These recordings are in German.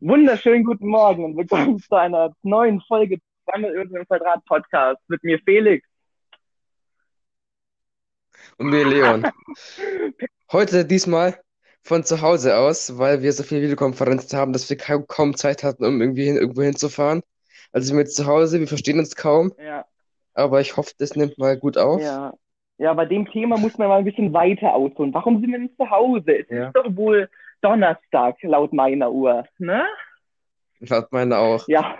Wunderschönen guten Morgen und willkommen zu einer neuen Folge Zweimal über den Quadrat Podcast mit mir Felix. Und mir Leon. Heute diesmal von zu Hause aus, weil wir so viele Videokonferenzen haben, dass wir kaum, kaum Zeit hatten, um irgendwie hin, irgendwo hinzufahren. Also sind wir jetzt zu Hause, wir verstehen uns kaum, Ja, aber ich hoffe, das nimmt mal gut auf. ja. Ja, bei dem Thema muss man mal ein bisschen weiter ausholen. Warum sind wir denn zu Hause? Es Ja. ist doch wohl Donnerstag laut meiner Uhr, ne? Laut meiner auch. Ja,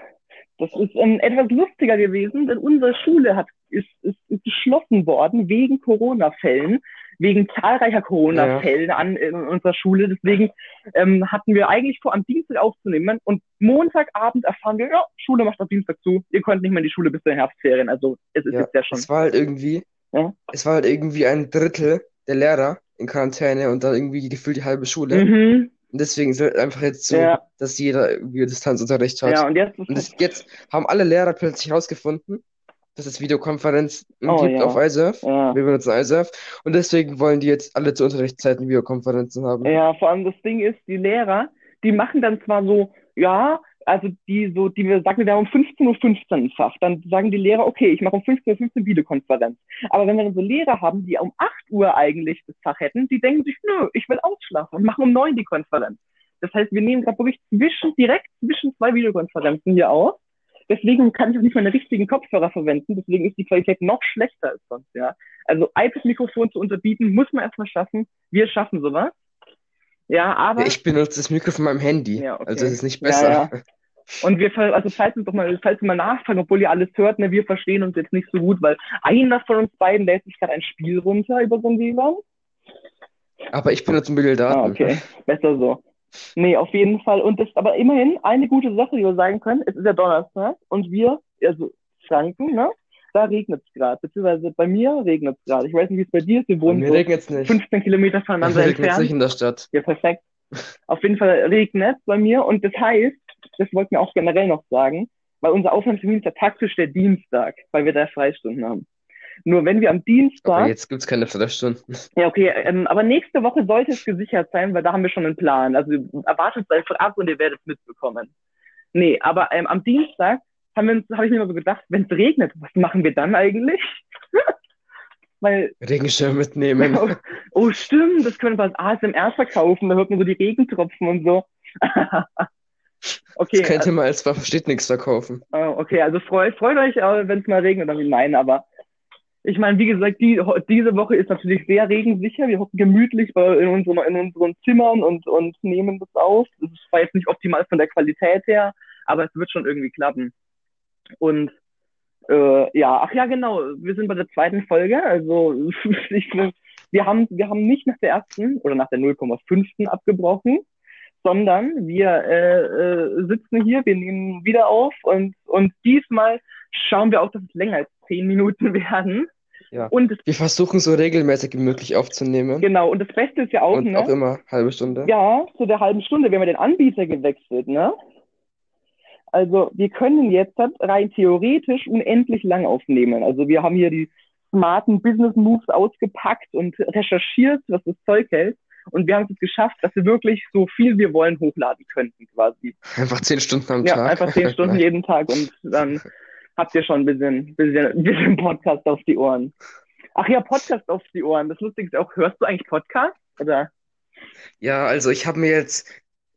das ist ähm, etwas lustiger gewesen, denn unsere Schule hat, ist, ist, ist geschlossen worden wegen Corona-Fällen, wegen zahlreicher Corona-Fällen an in unserer Schule. Deswegen ähm, hatten wir eigentlich vor, am Dienstag aufzunehmen und Montagabend erfahren wir, ja, Schule macht am Dienstag zu. Ihr könnt nicht mehr in die Schule bis zur Herbstferien. Also es ist Ja, jetzt ja schon. es war halt irgendwie, Ja. es war halt irgendwie ein Drittel der Lehrer in Quarantäne und dann irgendwie gefühlt die halbe Schule. Mhm. Und deswegen ist halt einfach jetzt so, Ja, dass jeder irgendwie Distanzunterricht hat. ja, und jetzt Und das, jetzt haben alle Lehrer plötzlich herausgefunden, dass es Videokonferenzen Oh gibt ja. auf iSurf. ja. Wir benutzen iSurf. Und deswegen wollen die jetzt alle zu Unterrichtszeiten Videokonferenzen haben. Ja, vor allem das Ding ist, die Lehrer, die machen dann zwar so, ja, also die so, die wir sagen, wir haben um 15.15 Uhr 15 ein Fach. Dann sagen die Lehrer, okay, ich mache um 15.15 Uhr 15 Videokonferenz. Aber wenn wir dann so Lehrer haben, die um 8 Uhr eigentlich das Fach hätten, die denken sich, nö, ich will ausschlafen und machen um 9 die Konferenz. Das heißt, wir nehmen gerade wirklich zwischen, direkt zwischen zwei Videokonferenzen hier auf. Deswegen kann ich auch nicht meine richtigen Kopfhörer verwenden. Deswegen ist die Qualität noch schlechter als sonst, ja. Also iPad-Mikrofon zu unterbieten, muss man erstmal schaffen. Wir schaffen sowas. Ja, aber. Ja, ich benutze das Mikro von meinem Handy. Ja, okay. Also es ist nicht Ja, besser. ja. Und wir, also falls, doch mal, falls ihr mal nachfragen, obwohl ihr alles hört, ne, wir verstehen uns jetzt nicht so gut, weil einer von uns beiden lädt sich gerade ein Spiel runter über so ein WLAN. Aber ich benutze mobile Daten. Ah, okay. Besser so. Nee, auf jeden Fall. Und das ist aber immerhin eine gute Sache, die wir sagen können. Es ist ja Donnerstag und wir, also Franken, ne? Da regnet es gerade. Beziehungsweise bei mir regnet es gerade. Ich weiß nicht, wie es bei dir ist. Wir wohnen so regnet es nicht. 15 Kilometer voneinander es entfernt. nicht in der Stadt. Ja, perfekt. Auf jeden Fall regnet bei mir und das heißt, das wollten wir auch generell noch sagen, weil unser Aufnahmetermin ist ja taktisch der Dienstag, weil wir da Freistunden haben. Nur wenn wir am Aber Dienstag, jetzt gibt es keine Freistunden. ja okay, ähm, aber nächste Woche sollte es gesichert sein, weil da haben wir schon einen Plan. Also erwartet es einfach ab und ihr werdet es mitbekommen. Nee, aber ähm, am Dienstag habe ich mir immer so gedacht, wenn es regnet, was machen wir dann eigentlich? weil Regenschirm mitnehmen. Oh, oh, stimmt, das können wir als ASMR verkaufen, da hört man so die Regentropfen und so. Okay, Das könnte man als versteht nichts verkaufen. äh, okay, also freut, freut euch, wenn es mal regnet, dann nein, aber ich meine, wie gesagt, die, diese Woche ist natürlich sehr regensicher. Wir hocken gemütlich in, unseren, in unseren Zimmern und, und nehmen das auf. Das war jetzt nicht optimal von der Qualität her, aber es wird schon irgendwie klappen. Und äh, ja, ach ja, genau, wir sind bei der zweiten Folge. Also ich, wir, haben, wir haben nicht nach der ersten oder nach der 0,5. abgebrochen, sondern wir äh, äh, sitzen hier, wir nehmen wieder auf und, und diesmal schauen wir auch, dass es länger als zehn Minuten werden. Ja. Und Wir versuchen so regelmäßig wie möglich aufzunehmen. genau, und das Beste ist ja auch, Und ne? auch immer halbe Stunde. Ja, zu der halben Stunde. Wir haben ja den Anbieter gewechselt, ne? Also wir können jetzt rein theoretisch unendlich lang aufnehmen. Also wir haben hier die smarten Business Moves ausgepackt und recherchiert, was das Zeug hält. Und wir haben es geschafft, dass wir wirklich so viel wir wollen hochladen könnten, quasi. Einfach zehn Stunden am Ja, Tag. einfach zehn Stunden jeden Tag und dann habt ihr schon ein bisschen, bisschen, bisschen Podcast auf die Ohren. Ach ja, Podcast auf die Ohren. Das Lustige ist auch, hörst du eigentlich Podcast? Oder? Ja, also ich habe mir jetzt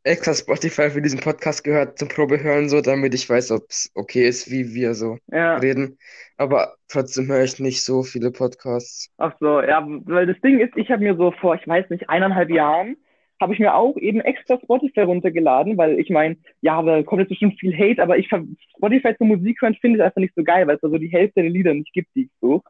extra Spotify für diesen Podcast gehört zum Probehören, so damit ich weiß, ob es okay ist, wie wir so Ja. reden. Aber trotzdem höre ich nicht so viele Podcasts. Ach so, ja, weil das Ding ist, ich habe mir so vor, ich weiß nicht, eineinhalb Jahren, habe ich mir auch eben extra Spotify runtergeladen, weil ich meine, ja, da kommt jetzt bestimmt viel Hate, aber ich Spotify zur Musik hören finde ich einfach nicht so geil, weil es da so die Hälfte der Lieder nicht gibt, die ich suche.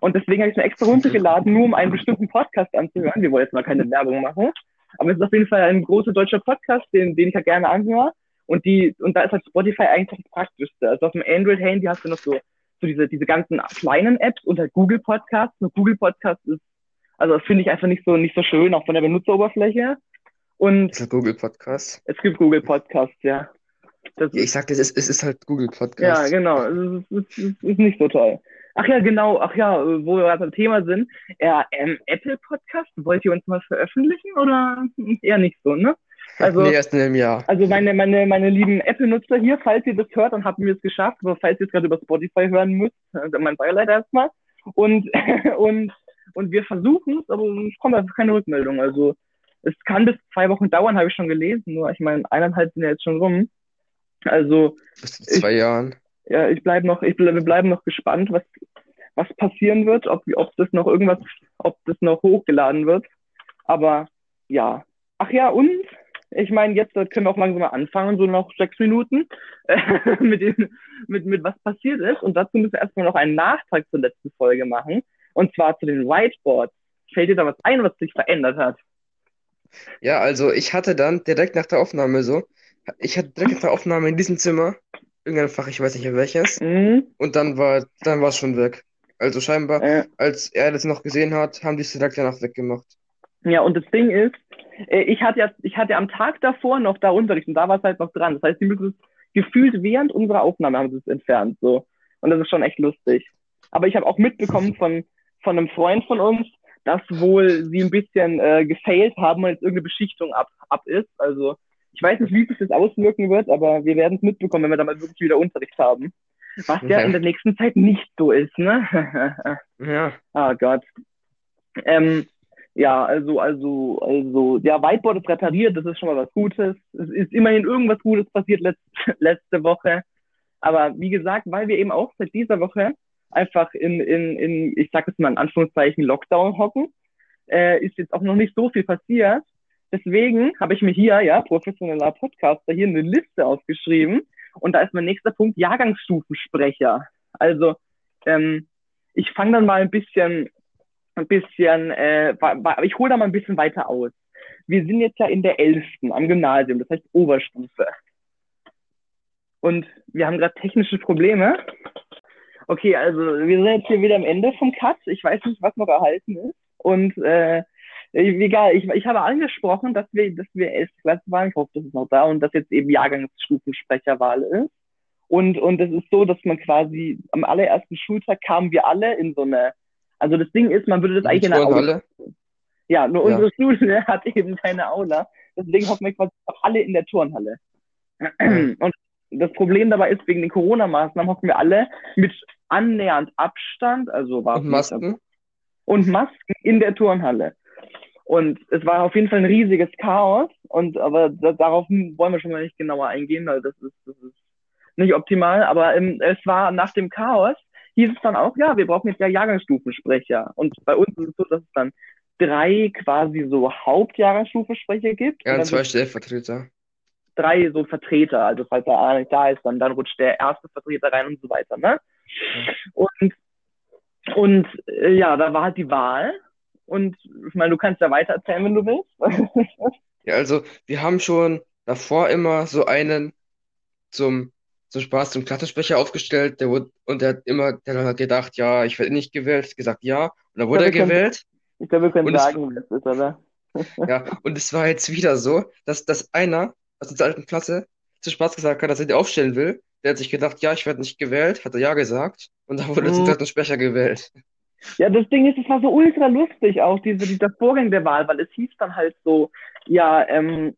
Und deswegen habe ich mir extra runtergeladen, nur um einen bestimmten Podcast anzuhören. Wir wollen jetzt mal keine Werbung machen. Aber es ist auf jeden Fall ein großer deutscher Podcast, den, den ich ja gerne anhöre. Und die, und da ist halt Spotify eigentlich das Praktischste. Also auf dem Android-Handy hast du noch so, so diese, diese ganzen kleinen Apps und halt Google Podcasts. Und Google Podcast ist, also das finde ich einfach nicht so, nicht so schön, auch von der Benutzeroberfläche. Und Ist das Google Podcast? es gibt Google Podcasts, ja. Das Ja, ich sagte, es ist, es ist halt Google ja, Podcast. genau. Es es ist, es ist nicht so toll. Ach ja, genau. Ach ja, äh, wo wir gerade beim Thema sind. Ja, ähm, Apple Podcast, wollt ihr uns mal veröffentlichen oder eher nicht so, ne? Also, nee, erst in einem Jahr. Also meine, meine, meine lieben Apple-Nutzer hier, falls ihr das hört, dann habt ihr es geschafft. Aber falls ihr es gerade über Spotify hören müsst, dann mein Beileid erstmal. Und, und, und wir versuchen es, aber es kommt einfach keine Rückmeldung. Also es kann bis zwei Wochen dauern, habe ich schon gelesen. Nur ich meine, eineinhalb sind ja jetzt schon rum. Also. Bis zu zwei ich, Jahren. Ja, ich bleibe noch, ich bleib, wir bleiben noch gespannt, was, was passieren wird, ob, ob das noch irgendwas, ob das noch hochgeladen wird. Aber ja. Ach ja, und ich meine, jetzt können wir auch langsam mal anfangen, so noch sechs Minuten, mit, dem, mit, mit was passiert ist. Und dazu müssen wir erstmal noch einen Nachtrag zur letzten Folge machen. Und zwar zu den Whiteboards. Fällt dir da was ein, was sich verändert hat? Ja, also ich hatte dann direkt nach der Aufnahme so, ich hatte direkt nach der Aufnahme in diesem Zimmer irgendein Fach, ich weiß nicht mehr welches, Mhm. und dann war, dann war es schon weg. Also scheinbar, Äh, als er das noch gesehen hat, haben die es direkt danach weggemacht. ja, und das Ding ist, äh, ich hatte ja, ich hatte am Tag davor noch da Unterricht und da war es halt noch dran. Das heißt, die müssen es gefühlt während unserer Aufnahme haben sie es entfernt, so. Und das ist schon echt lustig. Aber ich habe auch mitbekommen von, von einem Freund von uns, dass wohl sie ein bisschen äh, gefailt haben und jetzt irgendeine Beschichtung ab, ab ist. Also ich weiß nicht, wie sich das auswirken wird, aber wir werden es mitbekommen, wenn wir da mal wirklich wieder Unterricht haben. Was ja Ja. in der nächsten Zeit nicht so ist, ne? Ja, Ah Gott. Ähm, ja, also, also, also, ja, Whiteboard ist repariert, das ist schon mal was Gutes. Es ist immerhin irgendwas Gutes passiert letzt, letzte Woche. Aber wie gesagt, weil wir eben auch seit dieser Woche einfach in, in, in ich sag jetzt mal in Anführungszeichen, Lockdown hocken, äh, ist jetzt auch noch nicht so viel passiert. Deswegen habe ich mir hier, ja, professioneller Podcaster, hier eine Liste aufgeschrieben. Und da ist mein nächster Punkt Jahrgangsstufensprecher. Also, ähm, ich fange dann mal ein bisschen, ein bisschen, äh, ich hole da mal ein bisschen weiter aus. Wir sind jetzt ja in der elften am Gymnasium, das heißt Oberstufe. Und wir haben gerade technische Probleme. Okay, also wir sind jetzt hier wieder am Ende vom Cut. Ich weiß nicht, was noch erhalten ist. Und äh, egal, ich, ich habe angesprochen, dass wir, dass wir elfte Klasse waren. Ich hoffe, das ist noch da und dass jetzt eben Jahrgangsstufensprecherwahl ist. Und, und es ist so, dass man quasi am allerersten Schultag kamen wir alle in so eine, also das Ding ist, man würde das eigentlich in einer Aula. Ja, nur Ja. unsere Schule hat eben keine Aula. Deswegen hoffen wir quasi auch alle in der Turnhalle. Und das Problem dabei ist, wegen den Corona-Maßnahmen hocken wir alle mit annähernd Abstand, also war Und Masken. und Masken in der Turnhalle. Und es war auf jeden Fall ein riesiges Chaos. Und aber da, darauf wollen wir schon mal nicht genauer eingehen, weil das ist, das ist nicht optimal. Aber ähm, es war nach dem Chaos hieß es dann auch, ja, wir brauchen jetzt ja Jahrgangsstufensprecher. Und bei uns ist es so, dass es dann drei quasi so Hauptjahrgangsstufensprecher gibt. Ja, und zwei Stellvertreter. drei so Vertreter. Also falls der einer nicht da ist, dann, dann rutscht der erste Vertreter rein und so weiter. Ne? Und, und äh, ja, da war halt die Wahl. Und ich meine, du kannst ja weiter erzählen, wenn du willst. Ja, also wir haben schon davor immer so einen zum, zum Spaß zum Klassensprecher aufgestellt, der wurde, und der hat immer, der hat gedacht, ja, ich werde nicht gewählt, gesagt ja, und dann wurde er wir können- gewählt. Ich glaube, wir können Und sagen, wer es ist, oder? Ja, und es war jetzt wieder so, dass, dass einer aus unserer alten Klasse zu Spaß gesagt hat, dass er die aufstellen will. Der hat sich gedacht, ja, ich werde nicht gewählt, hat er ja gesagt. Und dann wurde zum Mhm. dritten Sprecher gewählt. Ja, das Ding ist, es war so ultra lustig auch, diese, dieser Vorgang der Wahl, weil es hieß dann halt so, ja, ähm,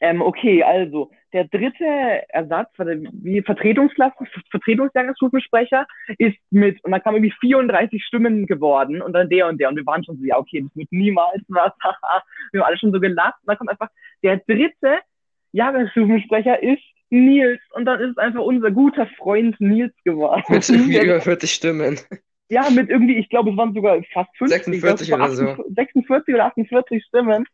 ähm, okay, also der dritte Ersatz, wie Vertretungsklasse, Vertretungsjahrgangsstufensprecher ist mit, und dann kam irgendwie 34 Stimmen geworden und dann der und der und wir waren schon so, ja, okay, das wird niemals was, haha. wir haben alle schon so gelacht und dann kommt einfach, der dritte Jahrgangsstufensprecher ist Nils und dann ist es einfach unser guter Freund Nils geworden. Mit irgendwie über 40 Stimmen. Ja, mit irgendwie, ich glaube, es waren sogar fast 50. 46 ich glaube, oder es so. waren 46 oder 48 Stimmen.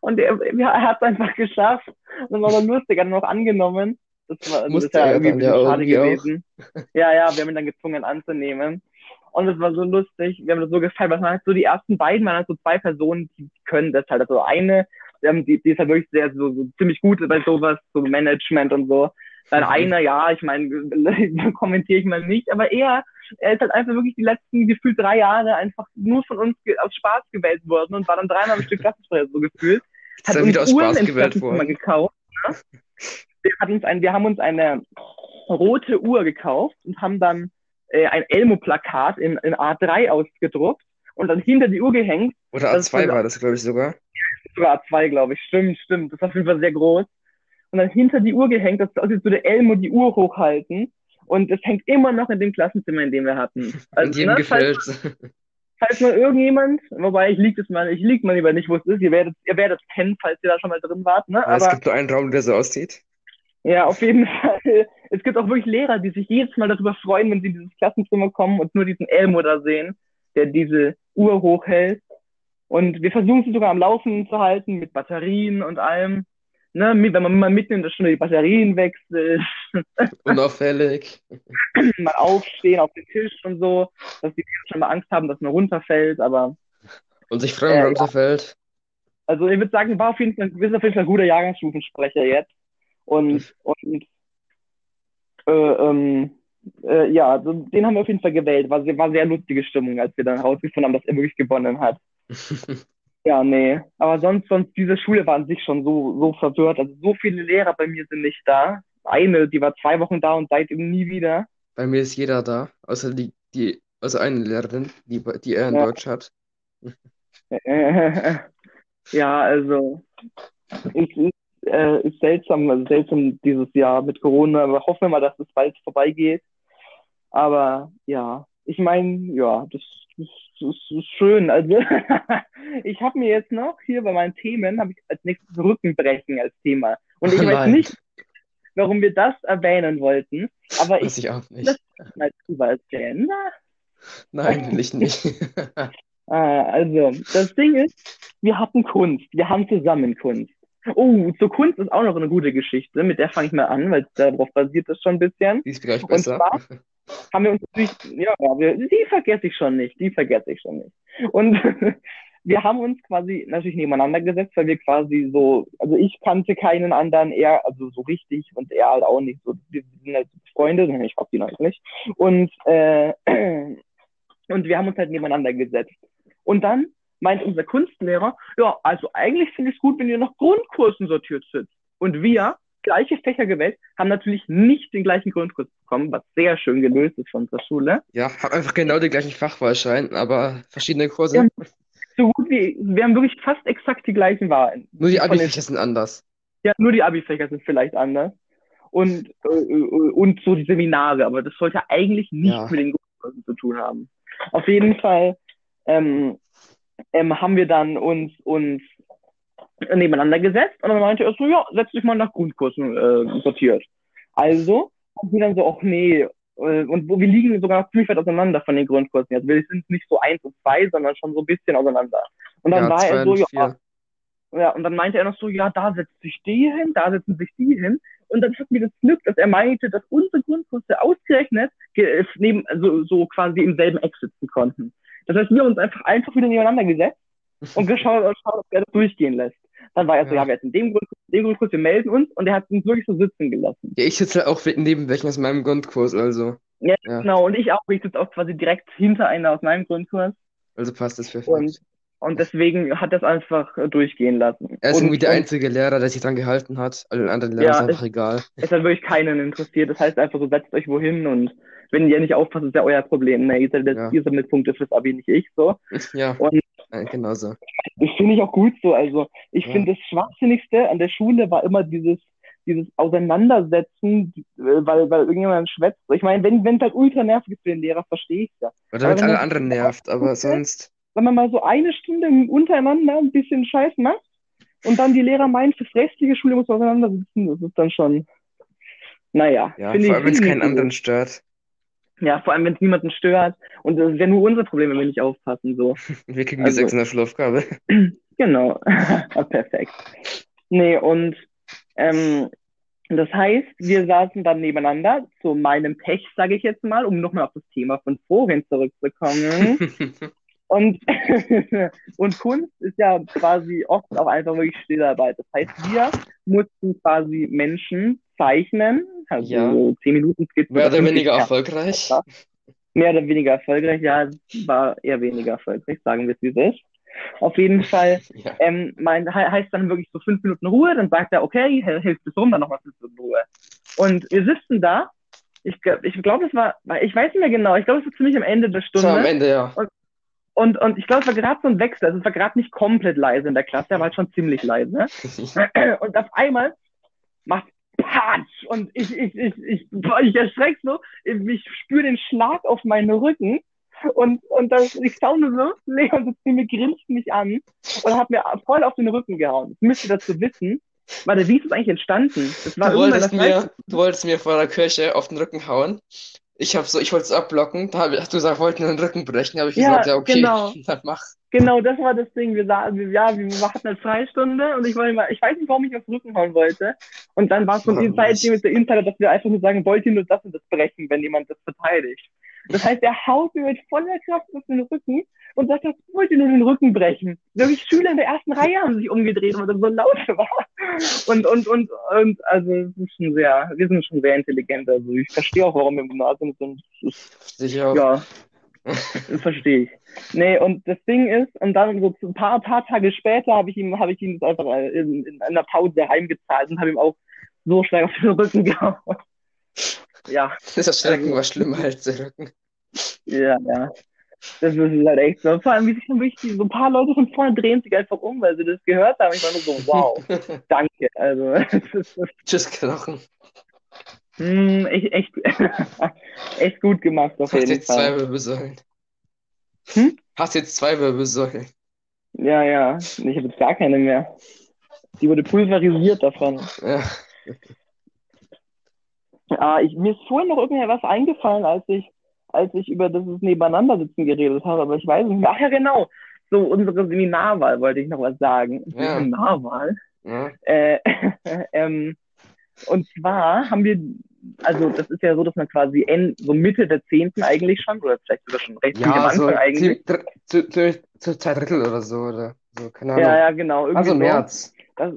Und er, er hat es einfach geschafft. Und das war dann lustig, er hat ihn auch angenommen. Das war das Musste ist ja er irgendwie ein dann bisschen schade irgendwie auch. gewesen. Ja, ja, wir haben ihn dann gezwungen anzunehmen. Und es war so lustig. Wir haben das so gefallen, weil man halt so die ersten beiden waren halt so zwei Personen, die können das halt. Also eine, die, die ist halt wirklich sehr, so, so ziemlich gut bei sowas, so Management und so. Dann Mhm. einer, ja, ich meine, kommentiere ich mal nicht, aber er, er ist halt einfach wirklich die letzten gefühlt drei Jahre einfach nur von uns aus Spaß gewählt worden und war dann dreimal am Stück Klassensprecher so gefühlt. Ist er wieder aus Uhren Spaß gewählt worden. gekauft. Ne? Wir, hatten uns ein, wir haben uns eine rote Uhr gekauft und haben dann äh, ein Elmo-Plakat in, in A3 ausgedruckt und dann hinter die Uhr gehängt. Oder A2 war das, glaube ich, sogar. Sogar A2, glaube ich. Stimmt, stimmt. Das war auf jeden Fall sehr groß. Und dann hinter die Uhr gehängt, dass also so der Elmo die Uhr hochhalten. Und es hängt immer noch in dem Klassenzimmer, in dem wir hatten. Also, und jedem ne, gefällt. Falls, falls mal irgendjemand, wobei ich liege es mal, ich lieg mal lieber nicht, wo es ist. Ihr werdet, ihr werdet kennen, falls ihr da schon mal drin wart. Ne? Ja, es gibt nur einen Raum, der so aussieht. Ja, auf jeden Fall. Es gibt auch wirklich Lehrer, die sich jedes Mal darüber freuen, wenn sie in dieses Klassenzimmer kommen und nur diesen Elmo da sehen, der diese Uhr hochhält. Und wir versuchen sie sogar am Laufen zu halten mit Batterien und allem. Ne, wenn man mal mitten in der Stunde die Batterien wechselt. Unauffällig. mal aufstehen auf den Tisch und so, dass die schon mal Angst haben, dass man runterfällt, aber. Und sich freuen, Äh, runterfällt. Also ich würde sagen, war auf jeden Fall, du bist auf jeden Fall ein guter Jahrgangsstufensprecher jetzt. Und, und äh, ähm, äh, ja, also den haben wir auf jeden Fall gewählt. War, sehr- war sehr lustige Stimmung, als wir dann herausgefunden haben, dass er wirklich gewonnen hat. Ja, nee. Aber sonst, sonst, diese Schule war an sich schon so, so verwirrt. Also so viele Lehrer bei mir sind nicht da. Eine, die war zwei Wochen da und seitdem nie wieder. Bei mir ist jeder da, außer die, die, also eine Lehrerin, die, die er in Ja. Deutsch hat. Ja, also es ist, äh, ist seltsam, also seltsam dieses Jahr mit Corona, aber hoffen wir mal, dass es bald vorbeigeht. Aber ja, ich meine, ja, das, das, das ist schön. Also ich habe mir jetzt noch hier bei meinen Themen, habe ich als nächstes Rückenbrechen als Thema. Und ich Oh weiß nein. nicht, warum wir das erwähnen wollten, aber ich Weiß ich auch nicht. das- mal drüber erzählen. Nein, will ich nicht. Ah, also, das Ding ist, wir hatten Kunst. Wir haben zusammen Kunst. Oh, zur Kunst ist auch noch eine gute Geschichte. Mit der fange ich mal an, weil darauf basiert das schon ein bisschen. Die ist vielleicht Und besser. zwar haben wir uns natürlich, ja, wir, die vergesse ich schon nicht, die vergesse ich schon nicht. Und wir haben uns quasi natürlich nebeneinander gesetzt, weil wir quasi so, also ich kannte keinen anderen, er, also so richtig und er halt auch nicht. So, wir sind halt Freunde, ich hab die noch nicht. Und, äh, und wir haben uns halt nebeneinander gesetzt. Und dann meint unser Kunstlehrer, ja, also eigentlich finde ich es gut, wenn ihr nach Grundkursen sortiert sitzt. Und wir, gleiche Fächer gewählt, haben natürlich nicht den gleichen Grundkurs bekommen, was sehr schön gelöst ist von unserer Schule. Ja, hab einfach genau den gleichen Fachwahlschein, aber verschiedene Kurse. Ja. So gut wie, wir haben wirklich fast exakt die gleichen Wahlen. Nur die Abi-Fächer sind anders. Ja, nur die Abi-Fächer sind vielleicht anders. Und, äh, äh, und so die Seminare, aber das sollte eigentlich nicht Ja. mit den Grundkursen zu tun haben. Auf jeden Fall ähm, ähm, haben wir dann uns, uns nebeneinander gesetzt und dann meinte er so, ja, setz dich mal nach Grundkursen äh, sortiert. Also haben wir dann so, ach nee, äh, und wo wir liegen sogar ziemlich weit auseinander von den Grundkursen. Also wir sind nicht so eins und zwei, sondern schon so ein bisschen auseinander. Und dann Ja, war er so, ja, ja, und dann meinte er noch so, ja, da setzt sich die hin, da setzen sich die hin. Und dann hatten wir das Glück, dass er meinte, dass unsere Grundkurse ausgerechnet ge- neben, also so quasi im selben Eck sitzen konnten. Das heißt, wir haben uns einfach, einfach wieder nebeneinander gesetzt und geschaut, ob er das durchgehen lässt. Dann war er so, Ja. ja, wir sind in dem Grundkurs, in dem Grundkurs, wir melden uns und er hat uns wirklich so sitzen gelassen. Ja, ich sitze auch neben welchen aus meinem Grundkurs, also. Ja, Ja. genau, und ich auch, ich sitze auch quasi direkt hinter einer aus meinem Grundkurs Also passt das perfekt. und, und deswegen hat er es einfach äh, durchgehen lassen. Er ist und, irgendwie der einzige Lehrer, der sich dran gehalten hat. Allen anderen Ja, Lehrern ist es- einfach egal. es hat wirklich keinen interessiert. Das heißt einfach so, setzt euch wohin und wenn ihr nicht aufpasst, ist ja euer Problem. Ne? Ihr, sammelt, Ja. ihr sammelt Punkte fürs Abi, nicht ich so. Ja, Und- äh, genau so. Das finde ich auch gut so. Also ich Ja. finde das Schwachsinnigste an der Schule war immer dieses dieses Auseinandersetzen, äh, weil, weil irgendjemand schwätzt. Ich meine, wenn es halt ultra nervig ist für den Lehrer, verstehe ich ja. Oder damit wenn alle anderen nervt, aber sonst. Wenn man mal so eine Stunde untereinander ein bisschen Scheiß macht und dann die Lehrer meinen, fürs restliche Schule muss man auseinandersitzen, das ist dann schon, naja, Ja, vor ich, allem, wenn es keinen anderen stört. Ja, vor allem, wenn es niemanden stört. Und das wäre nur unser Problem, wenn wir nicht aufpassen. So. Wir kriegen Also- die sechs in der Schulaufgabe. Genau. Perfekt. Nee, und ähm, das heißt, wir saßen dann nebeneinander, zu meinem Pech, sage ich jetzt mal, um nochmal auf das Thema von vorhin zurückzukommen. Und, und Kunst ist ja quasi oft auch einfach wirklich Stillarbeit. Das heißt, wir mussten quasi Menschen zeichnen, also Ja. so 10 Minuten Skizzen. Mehr oder 50 weniger Ja. erfolgreich. mehr oder weniger erfolgreich. Ja, war eher weniger erfolgreich, sagen wir es wie es ist. Auf jeden Fall Ja. ähm, mein, he heißt dann wirklich so fünf Minuten Ruhe, dann sagt er, okay, hilft es rum, dann nochmal fünf Minuten Ruhe. Und wir sitzen da, ich, ich glaube, es war, ich weiß nicht mehr genau, ich glaube, es war ziemlich am Ende der war am Stunde. Ende, ja. Und, und ich glaube, es war gerade so ein Wechsel. Also es war gerade nicht komplett leise in der Klasse, er war halt schon ziemlich leise. Und auf einmal macht Patsch! Und ich, ich, ich, ich, ich erschreck so, ich spüre den Schlag auf meinen Rücken. Und, und das, ich schaue nur so, Leon sitzt mir, grinst mich an und hat mir voll auf den Rücken gehauen. Ich müsste dazu wissen. Warte, wie ist das eigentlich entstanden? Das war du, wolltest mir, du wolltest mir vor der Kirche auf den Rücken hauen. Ich habe so, ich wollte es abblocken, da hast du gesagt, wollten den Rücken brechen, habe ich ja, gesagt, ja, okay, genau. dann mach. Genau, das war das Ding. Wir sagen, ja, wir hatten eine Freistunde und ich wollte mal, ich weiß nicht, warum ich auf den Rücken hauen wollte. Und dann war es so ein Insider, mit der Insider, dass wir einfach nur sagen, wollt ihr nur das und das brechen, wenn jemand das verteidigt. Das heißt, er haut mir mit voller Kraft auf den Rücken und sagt, ich wollte nur den Rücken brechen. Wirklich Schüler in der ersten Reihe haben sich umgedreht, weil das so laut war. Und, und, und, und, also, es ist schon sehr, wir sind schon sehr intelligent. Also, ich verstehe auch, warum wir im Gymnasium sind. Sicher. Ja. Das verstehe ich. Nee, und das Ding ist, und dann so ein paar, paar Tage später habe ich ihm, habe ich ihm das einfach in, in einer Pause heimgezahlt und habe ihm auch so stark auf den Rücken gehauen. Ja. Das Schrecken also, war schlimmer als der Rücken. Ja, ja. Das ist halt echt so. Vor allem, wie sich dann wirklich so ein paar Leute von vorne drehen sich einfach um, weil sie das gehört haben. Ich war nur so, wow, danke. Also, Tschüss, Knochen. Hm, echt, echt, echt gut gemacht, auf Hast jeden jetzt zwei Wirbelsäulen. Hm? Hast jetzt zwei Wirbelsäulen. Ja, ja. Ich habe jetzt gar keine mehr. Die wurde pulverisiert davon. Ja. Ah, ich, mir ist vorhin noch irgendwas eingefallen, als ich, als ich über das Nebeneinandersitzen geredet habe, aber ich weiß nicht mehr. Ach ja, genau. So, unsere Seminarwahl wollte ich noch was sagen. Ja. Seminarwahl. Ja. Äh, ähm, und zwar haben wir, also das ist ja so, dass man quasi end, so Mitte der Zehnten eigentlich schon, oder vielleicht sogar schon recht ja, am Anfang so eigentlich. Zu, zu, zu, zwei Drittel oder so, oder so, keine Ahnung. Ja, ja, genau. Irgendwie also so. März. Das,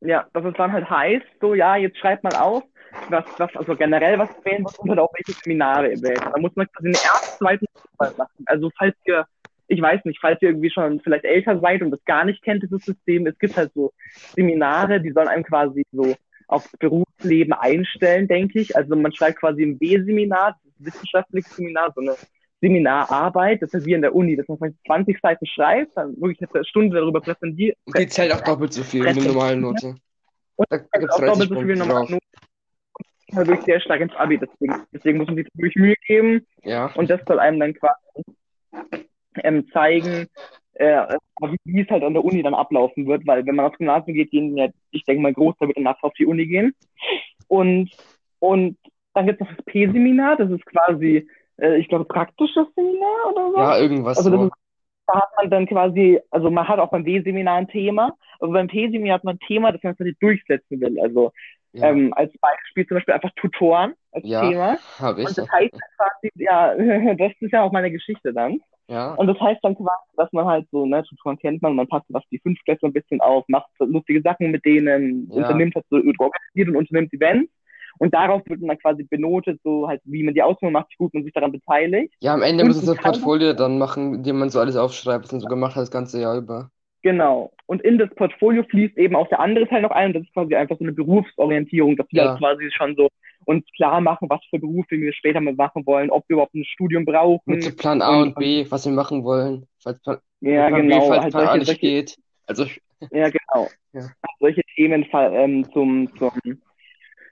ja, dass es dann halt heißt, so, ja, jetzt schreibt mal auf, was, was, also generell was wählen muss und halt auch welche Seminare ihr wählt. Da muss man quasi eine erste, zweite machen. Also falls ihr, ich weiß nicht, falls ihr irgendwie schon vielleicht älter seid und das gar nicht kennt, dieses System, es gibt halt so Seminare, die sollen einem quasi so aufs Berufsleben einstellen, denke ich. Also man schreibt quasi ein B-Seminar, das ist ein wissenschaftliches Seminar, so eine Seminararbeit, das ist wie in der Uni, dass man vielleicht 20 Seiten schreibt, dann wirklich eine Stunde darüber präsentiert. Und die zählt auch doppelt so viel wie eine normale Note. Und da gibt es auch doppelt so viel normale Note. Halt wirklich sehr stark ins Abi, deswegen, deswegen muss man sich wirklich Mühe geben. Ja. Und das soll einem dann quasi ähm, zeigen, äh, wie es halt an der Uni dann ablaufen wird, weil wenn man aufs Gymnasium geht, gehen ja, ich denke mal, Großteil wird danach auf die Uni gehen. Und, und dann gibt es noch das P-Seminar, das ist quasi, äh, ich glaube, praktisches Seminar oder so. Ja, irgendwas also so. ist, da hat man dann quasi, also man hat auch beim B-Seminar ein Thema, aber beim P-Seminar hat man ein Thema, das man quasi durchsetzen will. Also Ja, ähm, als Beispiel zum Beispiel einfach Tutoren als ja, Thema. ich. Und das heißt quasi, ja, das ist ja auch meine Geschichte dann. Ja, Und das heißt dann quasi, dass man halt so, ne, Tutoren kennt man, man passt was die Fünftklässler ein bisschen auf, macht lustige Sachen mit denen, Ja. unternimmt halt so, organisiert und unternimmt Events. Und darauf wird dann quasi benotet, so halt, wie man die Ausführung macht, wie gut man sich daran beteiligt. ja, am Ende Und müssen sie es ein Portfolio dann machen, indem man so alles aufschreibt, was man so gemacht hat, das ganze Jahr über. Genau. Und in das Portfolio fließt eben auch der andere Teil noch ein. Und das ist quasi einfach so eine Berufsorientierung, dass wir Ja. halt quasi schon so uns klar machen, was für Berufe wir später mal machen wollen, ob wir überhaupt ein Studium brauchen. Mit so Plan A und B, was wir machen wollen, falls Plan, Ja, Plan genau. B, falls Halt Plan A solche, nicht solche, geht. Also, ja, genau. Ja. Solche Themen ähm, zum, zum,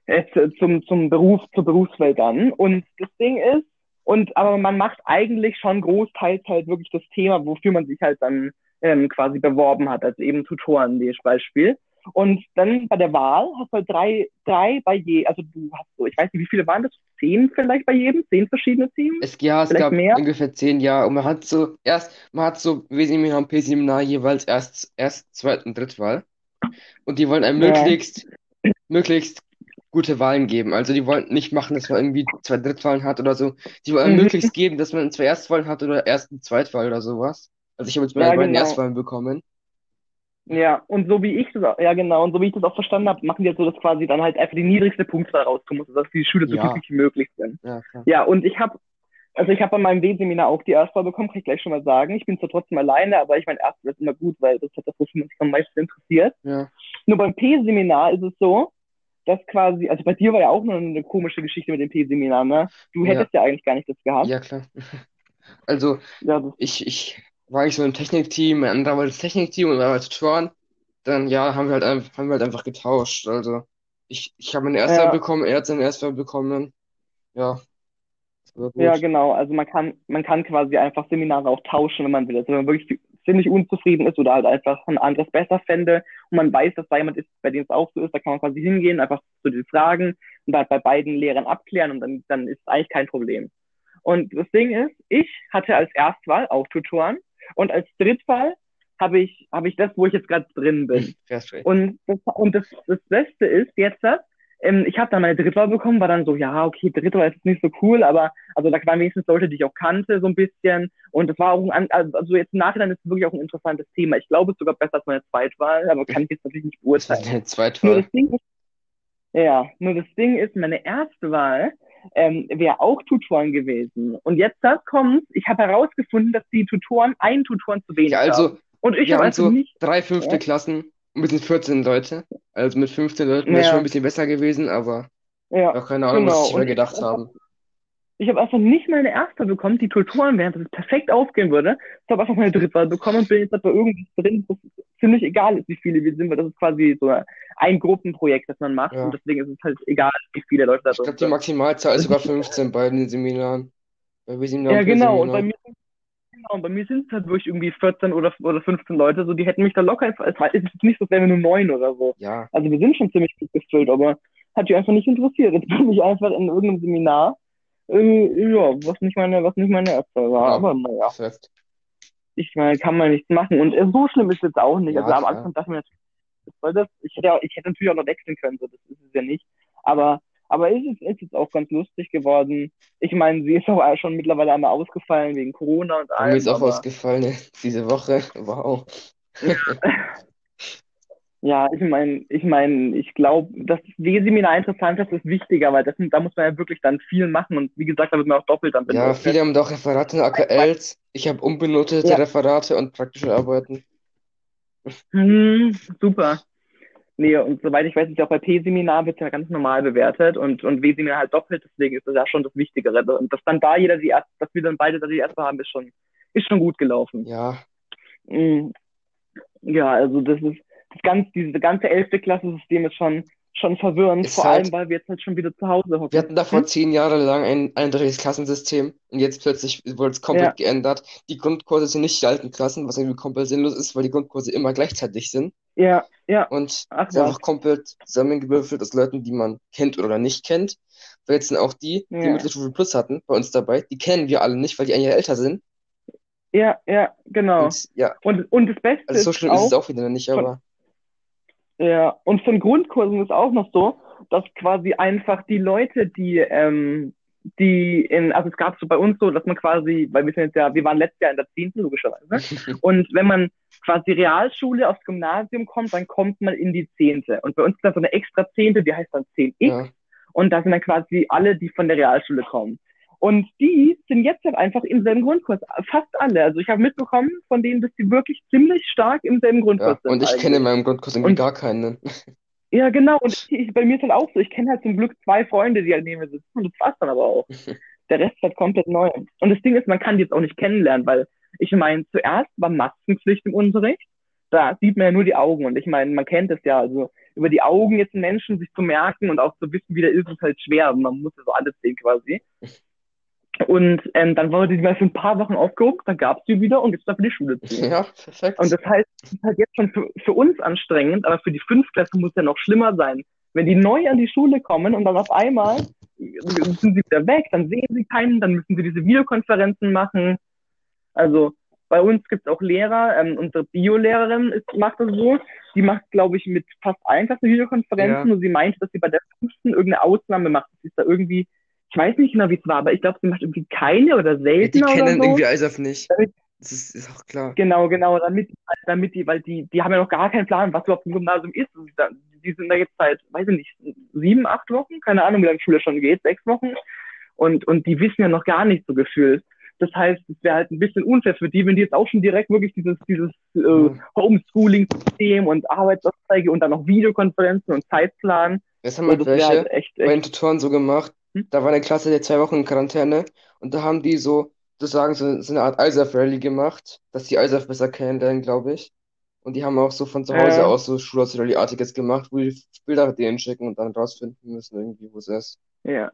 äh, zu- zum, zum Beruf, zur Berufswelt dann. Und das Ding ist, und aber man macht eigentlich schon großteils halt wirklich das Thema, wofür man sich halt dann ähm, quasi beworben hat, also eben Tutoren, das Beispiel. Und dann bei der Wahl hast du halt drei, drei bei je, also du hast so, ich weiß nicht, wie viele waren das? Zehn vielleicht bei jedem? Zehn verschiedene Themen? es, ja, es Vielleicht gab mehr? ungefähr zehn Jahre und man hat so, erst, man hat so W-Seminar und P-Seminar jeweils erst, erst Zweit- und Drittwahl. Und die wollen einem Ja. möglichst, möglichst gute Wahlen geben. Also die wollen nicht machen, dass man irgendwie zwei Drittwahlen hat oder so. Die wollen einem Mhm. möglichst geben, dass man zwei Erstwahlen hat oder erst eine Zweitwahl oder sowas. Also ich habe jetzt meine Ja, beiden genau. Erstwahlen bekommen. Ja, und so wie ich das, auch- ja genau, und so wie ich das auch verstanden habe, machen die jetzt so, dass quasi dann halt einfach die niedrigste Punktzahl rauskommen muss, dass die Schüler so Ja. glücklich wie möglich sind. Ja, klar. Ja, und ich habe, also ich habe bei meinem W-Seminar auch die Erstwahl bekommen, kann ich gleich schon mal sagen. Ich bin zwar trotzdem alleine, aber ich meine, Erstwahl ist immer gut, weil das hat das, man sich am meisten interessiert. Ja. Nur beim P-Seminar ist es so, dass quasi, also bei dir war ja auch noch eine komische Geschichte mit dem P-Seminar, ne? Du Ja. hättest ja eigentlich gar nicht das gehabt. Ja, klar. Also Ja, ich, ich war ich so im Technikteam, mein anderer war das Technikteam und war bei Tutoren. Dann, ja, haben wir halt, einfach- haben wir halt einfach getauscht. Also, ich, ich habe meine erste Ja, bekommen, er hat seine erste bekommen. Ja, war ja, gut. genau. Also man kann, man kann quasi einfach Seminare auch tauschen, wenn man will. Also wenn man wirklich ziemlich unzufrieden ist oder halt einfach ein anderes besser fände und man weiß, dass da jemand ist, bei dem es auch so ist, da kann man quasi hingehen, einfach zu den Fragen und halt bei beiden Lehrern abklären und dann, dann ist eigentlich kein Problem. Und das Ding ist, ich hatte als Erstwahl auch Tutoren und als Drittwahl habe ich, habe ich das, wo ich jetzt gerade drin bin. Und das, und das, das Beste ist jetzt, ähm, ich habe dann meine Drittwahl bekommen, war dann so, ja, okay, Drittwahl ist nicht so cool, aber also da waren wenigstens Leute, die ich auch kannte, so ein bisschen. Und das war auch ein, also jetzt im Nachhinein ist es wirklich auch ein interessantes Thema. Ich glaube, es ist sogar besser als meine Zweitwahl, aber kann ich jetzt natürlich nicht Das beurteilen. deine Nur Zweitwahl. das Ding ist, ja, nur das Ding ist, meine erste Wahl ähm, wäre auch Tutoren gewesen. Und jetzt das kommt, ich habe herausgefunden, dass die Tutoren einen Tutoren zu wenig Ja, haben. also, Und ich wir habe haben also so nicht, drei fünfte ja, Klassen sind 14 Leute. Also mit 15 Leuten wäre es schon ein ja, bisschen besser gewesen, aber ja, auch keine Ahnung, was genau. Und ich gedacht habe haben. Ich habe einfach nicht meine erste bekommen, die Tutoren wären, dass es perfekt aufgehen würde. Ich habe einfach meine Drittwahl bekommen und bin jetzt bei irgendwas drin, wo es ziemlich egal ist, wie viele wir sind, weil das ist quasi so ein Gruppenprojekt, das man macht Ja. und deswegen ist es halt egal, wie viele Leute da Ich drin glaube, die sind. Maximalzahl ist sogar ich, 15 bei den Seminaren. Bei W-Seminaren ja, und genau, und bei mir, genau, und bei mir sind es halt wirklich irgendwie 14 oder, oder 15 Leute, so die hätten mich da locker, es war- ist nicht so, wären wir nur neun oder so. Ja, Also wir sind schon ziemlich gut gefüllt, aber hat die einfach nicht interessiert. Jetzt bin ich einfach in irgendeinem Seminar, äh, ja, was nicht meine, was nicht meine erste war, ja, aber naja. perfekt. ich meine, kann man nichts machen. Und äh, so schlimm ist es jetzt auch nicht. Ja, Also am. Anfang dachte ich mir natürlich, was soll das? Ich hätte, auch, ich hätte natürlich auch noch wechseln können, so das ist es ja nicht. Aber, aber es ist, ist jetzt auch ganz lustig geworden. Ich meine, sie ist auch schon mittlerweile einmal ausgefallen wegen Corona und Bei mir ist allem, auch aber ausgefallen? Diese Woche. Wow. ja, ich meine, ich meine, ich glaube, das W-Seminar interessant ist, ist wichtiger, weil das, da muss man ja wirklich dann viel machen und wie gesagt, da wird man auch doppelt dann Ja, benotet. viele haben doch Referate in AKLs. Ich habe unbenotete Ja, Referate und praktische Arbeiten. hm, super. Nee, und soweit ich weiß, ist ja auch bei P-Seminar wird ja ganz normal bewertet und, und W-Seminar halt doppelt, deswegen ist das ja schon das Wichtigere. Und dass dann da jeder die erste, dass wir dann beide da die erste haben, ist schon, ist schon gut gelaufen. Ja, Mm, Ja, also das ist, das ganze, diese ganze elfte Klasse-System ist schon, schon verwirrend, ist vor allem, halt, weil wir jetzt halt schon wieder zu Hause wir hocken. hatten davor Hm? zehn Jahre lang ein eindeutiges Klassensystem und jetzt plötzlich wurde es Ja, komplett geändert. Die Grundkurse sind nicht die alten Klassen, was irgendwie komplett sinnlos ist, weil die Grundkurse immer gleichzeitig sind. ja, ja. Und Ach ist einfach komplett zusammengewürfelt aus Leuten, die man kennt oder nicht kennt. Weil jetzt sind auch die, die Ja. Mittelstufe Plus hatten, bei uns dabei, die kennen wir alle nicht, weil die ein Jahr älter sind. Ja, ja, genau. Und ja, Und, und das Beste also so ist schlimm ist es auch, wieder nicht, aber Ja, und von Grundkursen ist auch noch so, dass quasi einfach die Leute, die, ähm, die in, also es gab so bei uns so, dass man quasi, weil wir sind jetzt ja, wir waren letztes Jahr in der 10. logischerweise, und wenn man quasi Realschule aufs Gymnasium kommt, dann kommt man in die 10. Und bei uns ist da so eine extra 10., die heißt dann 10x, ja, und da sind dann quasi alle, die von der Realschule kommen. Und die sind jetzt halt einfach im selben Grundkurs, fast alle. Also ich habe mitbekommen von denen, dass die wirklich ziemlich stark im selben ja. Grundkurs sind Und ich kenne in meinem Grundkurs irgendwie Und gar keinen. ja, genau. Und ich, ich, bei mir ist halt auch so, ich kenne halt zum Glück zwei Freunde, die halt neben mir sitzen. Und das war's dann aber auch. Der Rest ist halt komplett neu. Und das Ding ist, man kann die jetzt auch nicht kennenlernen, weil ich meine, zuerst war Maskenpflicht im Unterricht. Da sieht man ja nur die Augen. Und ich meine, man kennt es ja. Also über die Augen jetzt einen Menschen sich zu merken und auch zu wissen, wie der ist, ist halt schwer. Man muss ja so alles sehen quasi. Und ähm, dann wurde die mal für ein paar Wochen aufgehoben, dann gab's die wieder und jetzt darf die Schule zu. Ja, Und perfekt. das heißt, es ist halt jetzt schon für, für uns anstrengend, aber für die Fünftklässler muss ja noch schlimmer sein. Wenn die neu an die Schule kommen und dann auf einmal sind sie wieder weg, dann sehen sie keinen, dann müssen sie diese Videokonferenzen machen. Also bei uns gibt es auch Lehrer, ähm, unsere Biolehrerin ist, macht das so, die macht, glaube ich, mit fast allen Klassen Videokonferenzen Ja, und sie meinte, dass sie bei der fünften irgendeine Ausnahme macht. Das ist da irgendwie, ich weiß nicht genau, wie es war, aber ich glaube, sie macht irgendwie keine oder ja, die kennen so. irgendwie ISAF nicht. Damit Das ist, ist auch klar. Genau, genau, damit, damit die, weil die, die haben ja noch gar keinen Plan, was überhaupt ein Gymnasium ist. Die sind da jetzt seit, weiß ich nicht, sieben, acht Wochen, keine Ahnung, wie lange Schule schon geht, sechs Wochen. Und, und die wissen ja noch gar nicht so gefühlt. Das heißt, es wäre halt ein bisschen unfair für die, wenn die jetzt auch schon direkt wirklich dieses, dieses äh. Homeschooling-System und Arbeitsaufträge und dann noch Videokonferenzen und Zeitplan. Das haben halt das welche halt echt, bei den echt. Tutoren so gemacht. Hm? Da war eine Klasse, die zwei Wochen in Quarantäne und da haben die so sozusagen so, so eine Art ISAF-Rally gemacht, dass die ISAF besser kennenlernen, glaube ich. Und die haben auch so von zu Hause Äh, aus so Schulhaus-Rally-artiges gemacht, wo die Bilder denen schicken und dann rausfinden müssen, irgendwie, wo es ist. ja.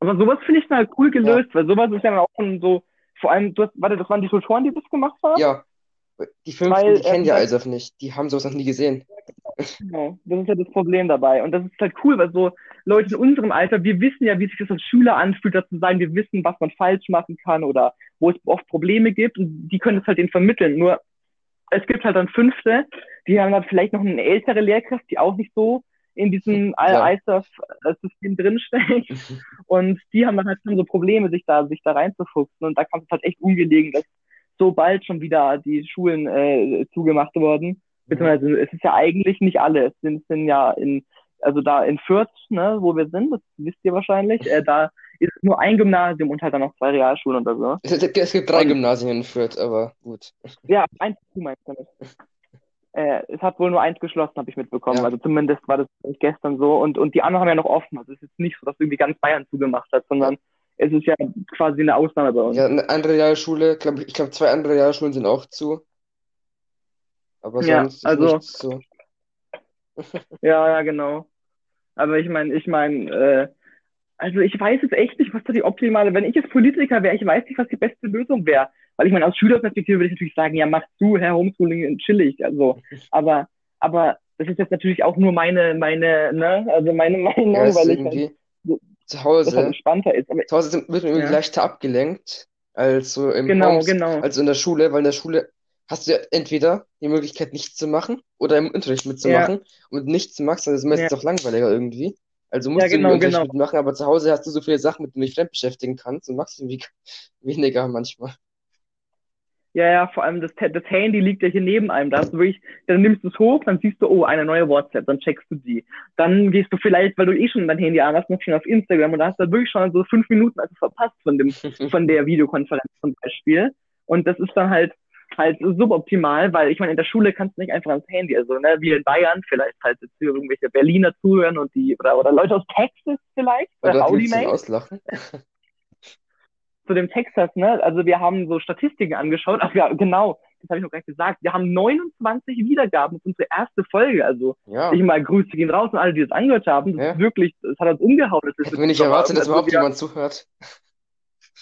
Aber sowas finde ich dann halt cool gelöst, weil sowas ist ja dann auch schon so, vor allem, du hast, warte, das waren die Tutoren, die das gemacht haben? Ja, die Fünften, Weil, die kennen äh, ja weil- ISAF nicht. Die haben sowas noch nie gesehen. Genau, das ist ja das Problem dabei. Und das ist halt cool, weil so Leute in unserem Alter, wir wissen ja, wie sich das als Schüler anfühlt, da zu sein. Wir wissen, was man falsch machen kann oder wo es oft Probleme gibt. Und die können es halt denen vermitteln. Nur es gibt halt dann Fünfte, die haben dann vielleicht noch eine ältere Lehrkraft, die auch nicht so in diesem Ja. ISAF-System drinsteckt. Und die haben dann halt schon so Probleme, sich da, sich da reinzufuchsen. Und da kommt es halt echt ungelegen, dass so bald schon wieder die Schulen äh, zugemacht wurden. Beziehungsweise es ist ja eigentlich nicht alle. Es sind, es sind ja in, also da in Fürth, ne, wo wir sind, das wisst ihr wahrscheinlich, äh, da ist nur ein Gymnasium und halt dann noch zwei Realschulen oder so. Es, es, gibt drei Und- Gymnasien in Fürth, aber gut. Ja, eins zu meinst du damit. Äh, es hat wohl nur eins geschlossen, habe ich mitbekommen. Ja. Also zumindest war das gestern so. Und, und die anderen haben ja noch offen. Also es ist nicht so, dass irgendwie ganz Bayern zugemacht hat, sondern es ist ja quasi eine Ausnahme bei uns. Ja, eine andere Realschule, glaub, ich glaube, zwei andere Realschulen sind auch zu. Aber Ja, sonst ist also- nichts so. Ja, ja, genau. Aber ich meine, ich meine, äh, also ich weiß jetzt echt nicht, was da die optimale, wenn ich jetzt Politiker wäre, ich weiß nicht, was die beste Lösung wäre. Weil ich meine, aus Schülerperspektive würde ich natürlich sagen, ja, mach du, Herr Homeschooling, chillig, also. Aber, aber das ist jetzt natürlich auch nur meine, meine, ne, also meine Meinung, Ja, weil ich halt, irgendwie so- zu das halt Hause. entspannter ist. Aber, Zu Hause sind- wird man irgendwie Ja. leichter abgelenkt als so im genau, Homes, genau. als in der Schule, weil in der Schule hast du ja entweder die Möglichkeit, nichts zu machen oder im Unterricht mitzumachen. Und wenn du nichts machst, dann ist es meistens auch langweiliger irgendwie. Also musst Ja, du irgendwie genau, Unterricht genau. mitmachen, aber zu Hause hast du so viele Sachen, mit denen du dich fremd beschäftigen kannst und machst irgendwie weniger manchmal. Ja, ja, vor allem das, das Handy liegt ja hier neben einem. Da hast du wirklich, dann nimmst du es hoch, dann siehst du, oh, eine neue WhatsApp, dann checkst du die. Dann gehst du vielleicht, weil du eh schon dein Handy an hast, noch schon auf Instagram und da hast du wirklich schon so fünf Minuten also verpasst von dem, von der Videokonferenz zum Beispiel. Und das ist dann halt, halt suboptimal, weil ich meine, in der Schule kannst du nicht einfach ans Handy, also, ne, wie in Bayern, vielleicht halt jetzt hier irgendwelche Berliner zuhören und die, oder, oder Leute aus Texas vielleicht, Oder ihn Mate auslachen? zu dem Texas, ne? Also wir haben so Statistiken angeschaut. Ach ja, genau, das habe ich noch gar nicht gesagt. Wir haben 29 Wiedergaben für unsere erste Folge. Also Ja. ich mal Grüße gehen raus und alle, die das angehört haben. Das Ja. ist wirklich, das hat uns umgehauen. Das Hätten wir nicht erwartet, dass also überhaupt wir- jemand zuhört.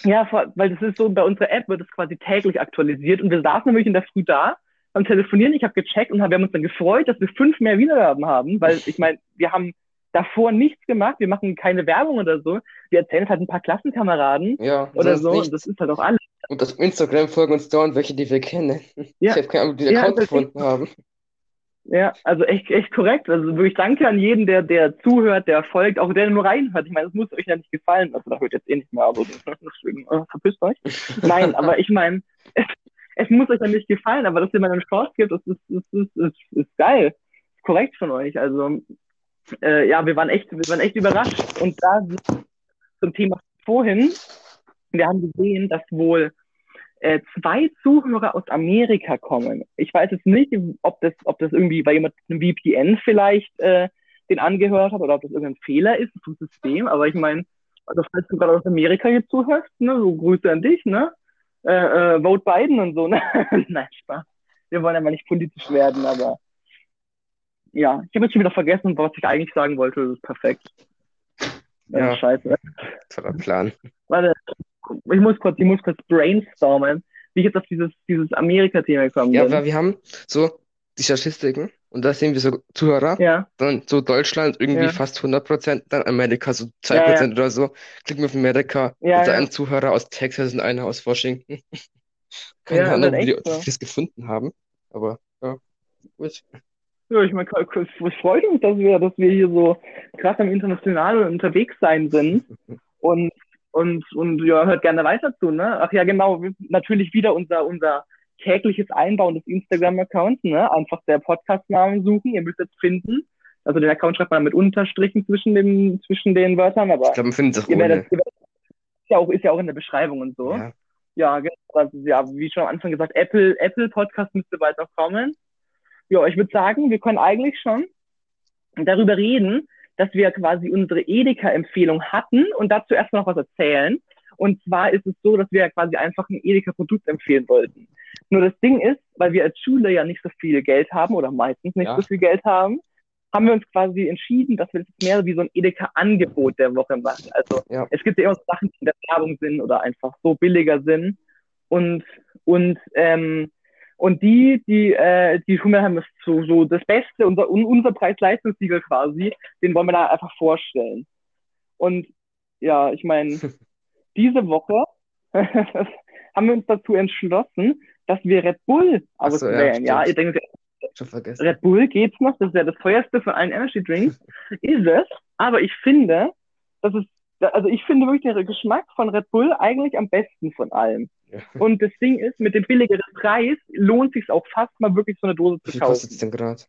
Ja, weil das ist so, bei unserer App wird es quasi täglich aktualisiert und wir saßen nämlich in der Früh da beim Telefonieren. Ich habe gecheckt und hab, wir haben uns dann gefreut, dass wir fünf mehr Wiedergaben haben, weil ich meine, wir haben davor nichts gemacht, wir machen keine Werbung oder so. Wir erzählen es halt ein paar Klassenkameraden Ja, oder so und das ist halt auch alles. Und auf Instagram folgen uns dauernd welche, die wir kennen. Ja. Ich habe keine Ahnung, die den Ja, Account das gefunden haben. Ja, also echt, echt korrekt. Also wirklich danke an jeden, der, der zuhört, der folgt, auch der nur reinhört. Ich meine, das muss euch ja nicht gefallen. Also da hört jetzt eh nicht mehr, aber deswegen äh, verpisst euch. Nein, aber ich meine, es, es muss euch ja nicht gefallen, aber dass ihr mal eine Chance gibt, das ist, ist, ist, ist, ist geil. Korrekt von euch. Also äh, ja, wir waren echt, wir waren echt überrascht. Und da zum Thema vorhin, wir haben gesehen, dass wohl äh, zwei Zuhörer aus Amerika kommen. Ich weiß jetzt nicht, ob das, ob das irgendwie bei jemand einem VPN vielleicht äh, den angehört hat oder ob das irgendein Fehler ist vom System. Aber ich meine, also falls du gerade aus Amerika hier zuhörst, ne, so Grüße an dich, ne? Äh, äh, Vote Biden und so, ne? Nein, Spaß. Wir wollen ja mal nicht politisch werden, aber ja, ich habe jetzt schon wieder vergessen, was ich eigentlich sagen wollte. Das ist perfekt. Ja, Ja. scheiße. Toller Plan. Warte, ich muss kurz, ich muss kurz brainstormen, wie ich jetzt auf dieses, dieses Amerika-Thema gekommen Ja, bin. weil wir haben so die Statistiken und da sehen wir so Zuhörer, Ja, dann so Deutschland irgendwie Ja. fast 100%, dann Amerika so 2% Ja, ja. oder so. Klicken wir auf Amerika, Ja, ja. ein Zuhörer aus Texas und einer aus Washington. Keine Ja, Ahnung, wie die, so. das gefunden haben, aber ja, gut. ja ich meine, es freut uns, dass wir, dass wir hier so krass am International unterwegs sein sind und, und, und ja, hört gerne weiter zu, ne? Ach ja, genau, natürlich wieder unser, unser tägliches Einbauen des Instagram-Accounts, ne? Einfach der Podcast-Namen suchen, ihr müsst jetzt finden. Also den Account schreibt man mit Unterstrichen zwischen dem, zwischen den Wörtern, aber Ich glaube, man findet es auch werdet, werdet, ist ja auch, ist ja auch in der Beschreibung und so. Ja. Ja, genau. Also, ja, wie schon am Anfang gesagt, Apple, Apple Podcast müsste bald noch kommen. Ja, ich würde sagen, wir können eigentlich schon darüber reden, dass wir quasi unsere Edeka-Empfehlung hatten und dazu erst noch was erzählen. Und zwar ist es so, dass wir ja quasi einfach ein Edeka-Produkt empfehlen wollten. Nur das Ding ist, weil wir als Schule ja nicht so viel Geld haben oder meistens nicht Ja. so viel Geld haben, haben wir uns quasi entschieden, dass wir das mehr wie so ein Edeka-Angebot der Woche machen. Also Ja. es gibt ja immer so Sachen, die in der Werbung sind oder einfach so billiger sind. Und, und, ähm, und die, die, äh, die wir haben das so, so das Beste, unser, un- unser Preis-Leistungssiegel quasi, den wollen wir da einfach vorstellen. Und ja, ich meine, diese Woche haben wir uns dazu entschlossen, dass wir Red Bull Ach so, ja, auswählen. Ja, ihr denkt, Schon vergessen. Red Bull geht's noch, das ist ja das teuerste von allen Energy Drinks, ist es. Aber ich finde, das ist, also ich finde wirklich den Geschmack von Red Bull eigentlich am besten von allem. Ja. Und das Ding ist, mit dem billigeren Preis lohnt sich auch fast mal wirklich so eine Dose Wie zu viel kostet kaufen. es denn gerade?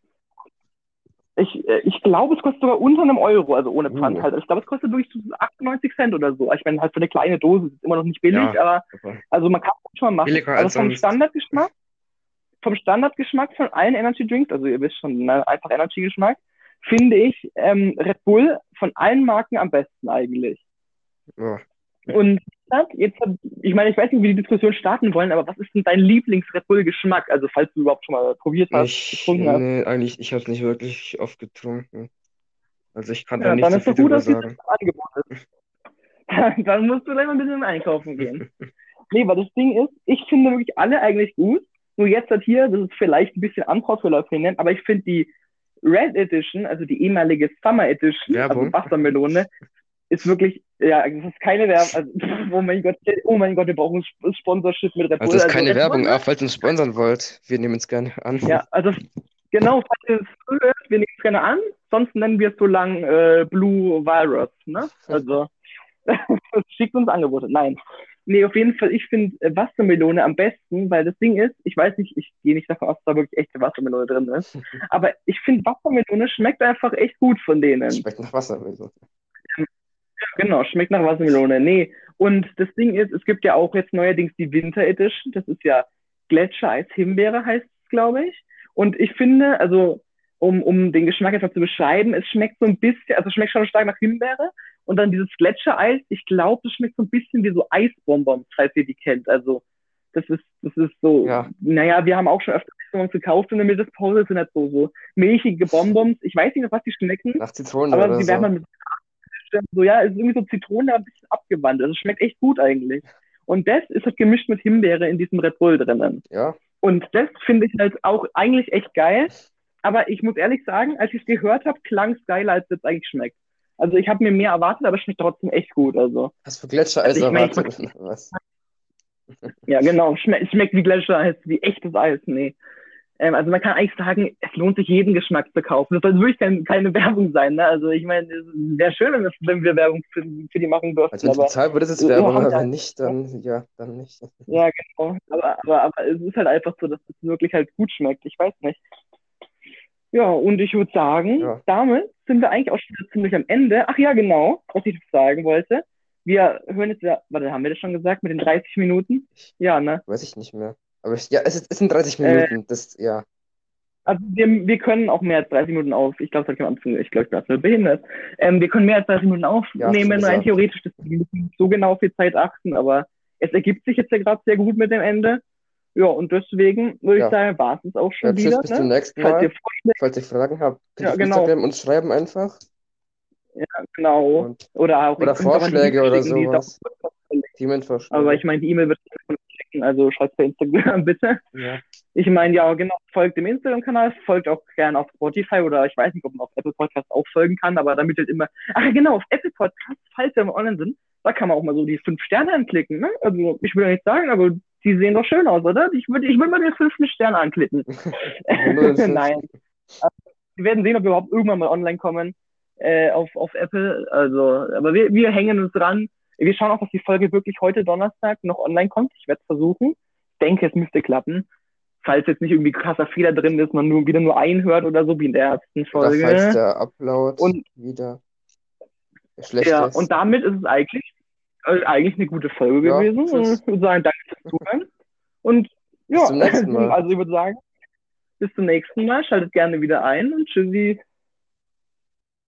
Ich, äh, ich glaube, es kostet sogar unter einem Euro, also ohne Pfand Uh. halt. Ich glaube, es kostet wirklich so 98 Cent oder so. Ich meine, halt für eine kleine Dose ist es immer noch nicht billig, Ja. aber Aber also man kann es schon mal machen. Billiger Aber als vom. Standardgeschmack, vom Standardgeschmack von allen Energy Drinks, also ihr wisst schon, ne, einfach Energy Geschmack, finde ich ähm, Red Bull von allen Marken am besten eigentlich. Ja. Und jetzt, ich meine, ich weiß nicht, wie die Diskussion starten wollen, aber was ist denn dein Lieblings-Red Bull-Geschmack? Also falls du überhaupt schon mal probiert hast, Ich, getrunken hast. nee, eigentlich, ich habe es nicht wirklich oft getrunken. Also ich kann da Ja, nicht dann so ist viel gut, drüber sagen. Dann musst du gleich mal ein bisschen einkaufen gehen. Nee, weil das Ding ist, ich finde wirklich alle eigentlich gut. Nur jetzt halt hier, das ist vielleicht ein bisschen anpassverläufig, aber ich finde die Red Edition, also die ehemalige Summer Edition, Werbung. also Wassermelone, ist wirklich, ja, das ist keine Werbung. Also, oh mein Gott, oh mein Gott, wir brauchen ein Sponsorship mit Red Bull. Also das ist keine Red Bull, Werbung, aber falls ihr uns sponsern wollt, wir nehmen es gerne an. Ja, also genau, falls ihr es hört, wir nehmen es gerne an, sonst nennen wir es so lang äh, Blue Virus, ne? Also schickt uns Angebote. Nein. Nee, auf jeden Fall, ich finde Wassermelone am besten, weil das Ding ist, ich weiß nicht, ich gehe nicht davon aus, dass da wirklich echte Wassermelone drin ist, aber ich finde Wassermelone schmeckt einfach echt gut von denen. Schmeckt nach Wasser. Also. Genau, schmeckt nach Wassermelone. Nee, und das Ding ist, es gibt ja auch jetzt neuerdings die Winter Edition. Das ist ja Gletschereis Himbeere heißt es, glaube ich. Und ich finde, also um, um den Geschmack einfach zu beschreiben, es schmeckt so ein bisschen, also es schmeckt schon stark nach Himbeere. Und dann dieses Gletschereis, ich glaube, das schmeckt so ein bisschen wie so Eisbonbons, falls ihr die kennt. Also das ist, das ist so, Ja. naja, wir haben auch schon öfter Eisbonbons gekauft in der Mittagspause, sind halt so, so milchige Bonbons. Ich weiß nicht, nach was die schmecken. Nach Zitrone Aber oder sie werden so. dann mit so, ja, es ist irgendwie so Zitrone, aber ein bisschen abgewandelt. Also es schmeckt echt gut eigentlich. Und das ist halt gemischt mit Himbeere in diesem Red Bull drinnen. Ja, Und das finde ich halt auch eigentlich echt geil. Aber ich muss ehrlich sagen, als ich es gehört habe, klang es geiler, als es jetzt eigentlich schmeckt. Also ich habe mir mehr erwartet, aber es schmeckt trotzdem echt gut. Also was für Gletschereis Also mein, erwartet. Was? ja, genau, Schme es schmeckt wie Gletschereis, wie echtes Eis. Nee. Ähm, also man kann eigentlich sagen, es lohnt sich jeden Geschmack zu kaufen. Das soll wirklich kein, keine Werbung sein. Ne? Also ich meine, es wäre schön, wenn wir, wenn wir Werbung für, für die machen dürften. Also wenn es bezahlt wird, ist es Werbung, aber wenn nicht, dann ja, dann nicht. Ja, genau. Aber, aber, aber es ist halt einfach so, dass es wirklich halt gut schmeckt. Ich weiß nicht. Ja, und ich würde sagen, Ja. damit sind wir eigentlich auch schon ziemlich am Ende. Ach ja, genau, was ich sagen wollte. Wir hören jetzt ja, warte, haben wir das schon gesagt mit den 30 Minuten? Ja, ne? Weiß ich nicht mehr. Aber ich, ja, es, es sind 30 Äh, Minuten. Das, ja. Also wir, wir können auch mehr als 30 Minuten auf. Ich glaube, das ich glaube, bin absolut behindert. Ähm, wir können mehr als 30 Minuten Ja, aufnehmen, rein gesagt. theoretisch. Das, wir müssen nicht so genau auf die Zeit achten, aber es ergibt sich jetzt ja gerade sehr gut mit dem Ende. Ja, und deswegen würde Ja. ich sagen, war es auch Ja, schon tschüss, wieder. bis Ne? zum nächsten Falls Mal. ihr Vorschläge, Falls ihr Fragen habt, könnt Ja, genau. Instagram uns schreiben einfach. genau. Und Oder auch Oder Vorschläge oder sowas. Themenvorschläge. Aber ich meine, die E-Mail wird von schicken, also schreibt per Instagram bitte. ja. Ich meine, ja, genau, folgt dem Instagram-Kanal, folgt auch gerne auf Spotify oder ich weiß nicht, ob man auf Apple Podcasts auch folgen kann, aber damit halt immer, ach genau, auf Apple Podcasts, falls wir online sind, da kann man auch mal so die fünf Sterne anklicken, ne? Also, ich will ja nicht sagen, aber die sehen doch schön aus, oder? Ich würde ich würde mal den fünften Stern anklicken. Nein. Wir werden sehen, ob wir überhaupt irgendwann mal online kommen äh, auf, auf Apple. Also, aber wir, wir hängen uns dran. Wir schauen auch, dass die Folge wirklich heute Donnerstag noch online kommt. Ich werde es versuchen. Ich denke, es müsste klappen. Falls jetzt nicht irgendwie krasser Fehler drin ist, man nur wieder nur einhört oder so wie in der ersten Oder Folge. falls der Upload Und- wieder schlecht Ja, ist. und damit ist es eigentlich, äh, eigentlich eine gute Folge Ja, gewesen. tschüss. Ich würde sagen, danke fürs Zuhören. Und ja, also ich würde sagen, bis zum nächsten Mal. Schaltet gerne wieder ein und tschüssi.